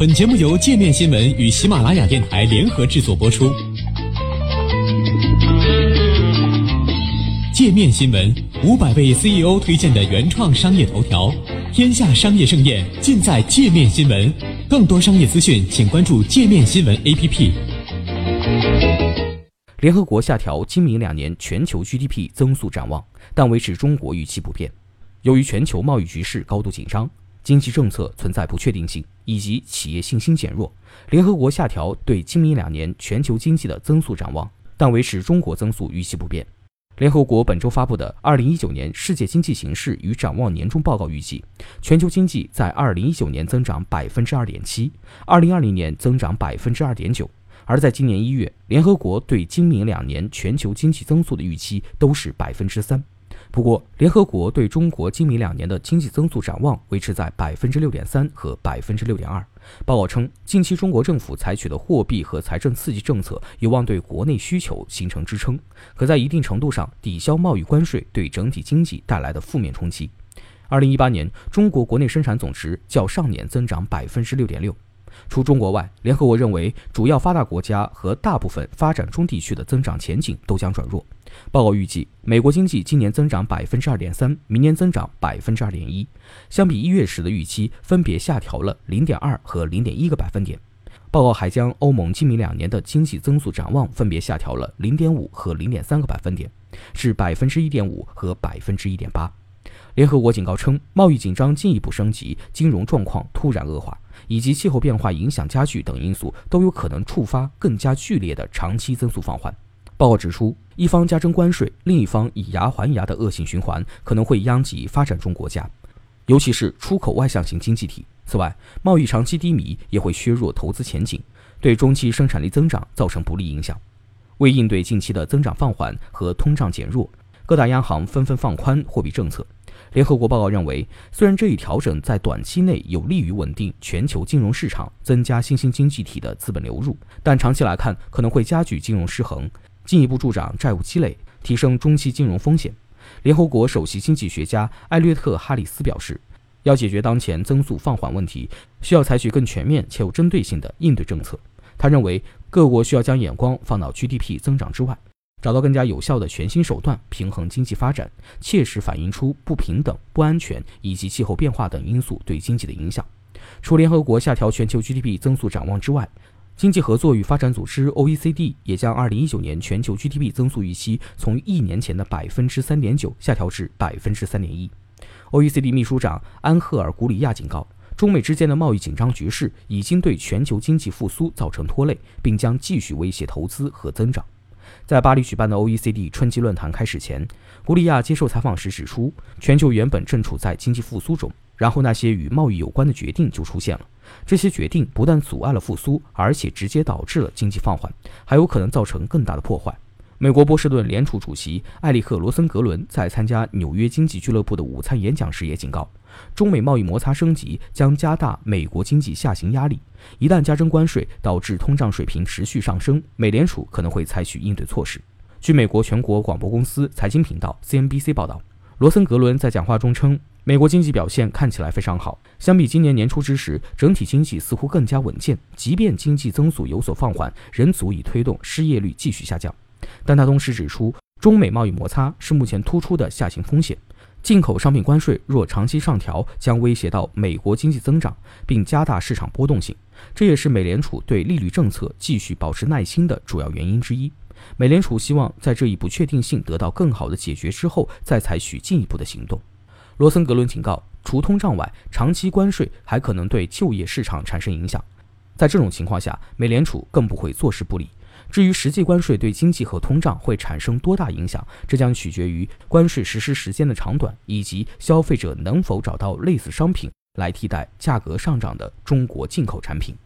本节目由界面新闻与喜马拉雅电台联合制作播出。界面新闻五百位 CEO 推荐的原创商业头条，天下商业盛宴尽在界面新闻。更多商业资讯，请关注界面新闻 APP。联合国下调今明两年全球 GDP 增速展望，但维持中国预期不变。由于全球贸易局势高度紧张。经济政策存在不确定性，以及企业信心减弱，联合国下调对今明两年全球经济的增速展望，但维持中国增速预期不变。联合国本周发布的《二零一九年世界经济形势与展望年终报告》预计，全球经济在二零一九年增长百分之二点七，二零二零年增长百分之二点九。而在今年一月，联合国对今明两年全球经济增速的预期都是百分之三。不过，联合国对中国今明两年的经济增速展望维持在百分之六点三和百分之六点二。报告称，近期中国政府采取的货币和财政刺激政策有望对国内需求形成支撑，可在一定程度上抵消贸易关税对整体经济带来的负面冲击。二零一八年，中国国内生产总值较上年增长百分之六点六。除中国外，联合国认为主要发达国家和大部分发展中地区的增长前景都将转弱。报告预计，美国经济今年增长百分之二点三，明年增长百分之二点一，相比一月时的预期，分别下调了零点二和零点一个百分点。报告还将欧盟今明两年的经济增速展望分别下调了零点五和零点三个百分点，至百分之一点五和百分之一点八。联合国警告称，贸易紧张进一步升级，金融状况突然恶化，以及气候变化影响加剧等因素都有可能触发更加剧烈的长期增速放缓。报告指出，一方加征关税，另一方以牙还牙的恶性循环可能会殃及发展中国家，尤其是出口外向型经济体。此外，贸易长期低迷也会削弱投资前景，对中期生产力增长造成不利影响。为应对近期的增长放缓和通胀减弱，各大央行纷纷放宽货币政策。联合国报告认为，虽然这一调整在短期内有利于稳定全球金融市场，增加新兴经济体的资本流入，但长期来看可能会加剧金融失衡。进一步助长债务积累，提升中期金融风险。联合国首席经济学家艾略特·哈里斯表示，要解决当前增速放缓问题，需要采取更全面且有针对性的应对政策。他认为，各国需要将眼光放到 GDP 增长之外，找到更加有效的全新手段，平衡经济发展，切实反映出不平等、不安全以及气候变化等因素对经济的影响。除联合国下调全球 GDP 增速展望之外，经济合作与发展组织 （OECD） 也将2019年全球 GDP 增速预期从一年前的百分之三点九下调至百分之三点一。OECD 秘书长安赫尔·古里亚警告，中美之间的贸易紧张局势已经对全球经济复苏造成拖累，并将继续威胁投资和增长。在巴黎举办的 OECD 春季论坛开始前，古里亚接受采访时指出，全球原本正处在经济复苏中。然后那些与贸易有关的决定就出现了，这些决定不但阻碍了复苏，而且直接导致了经济放缓，还有可能造成更大的破坏。美国波士顿联储主席艾利克·罗森格伦在参加纽约经济俱乐部的午餐演讲时也警告，中美贸易摩擦升级将加大美国经济下行压力。一旦加征关税导致通胀水平持续上升，美联储可能会采取应对措施。据美国全国广播公司财经频道 CNBC 报道，罗森格伦在讲话中称。美国经济表现看起来非常好，相比今年年初之时，整体经济似乎更加稳健。即便经济增速有所放缓，仍足以推动失业率继续下降。但他同时指出，中美贸易摩擦是目前突出的下行风险。进口商品关税若长期上调，将威胁到美国经济增长，并加大市场波动性。这也是美联储对利率政策继续保持耐心的主要原因之一。美联储希望在这一不确定性得到更好的解决之后，再采取进一步的行动。罗森格伦警告，除通胀外，长期关税还可能对就业市场产生影响。在这种情况下，美联储更不会坐视不理。至于实际关税对经济和通胀会产生多大影响，这将取决于关税实施时间的长短，以及消费者能否找到类似商品来替代价格上涨的中国进口产品。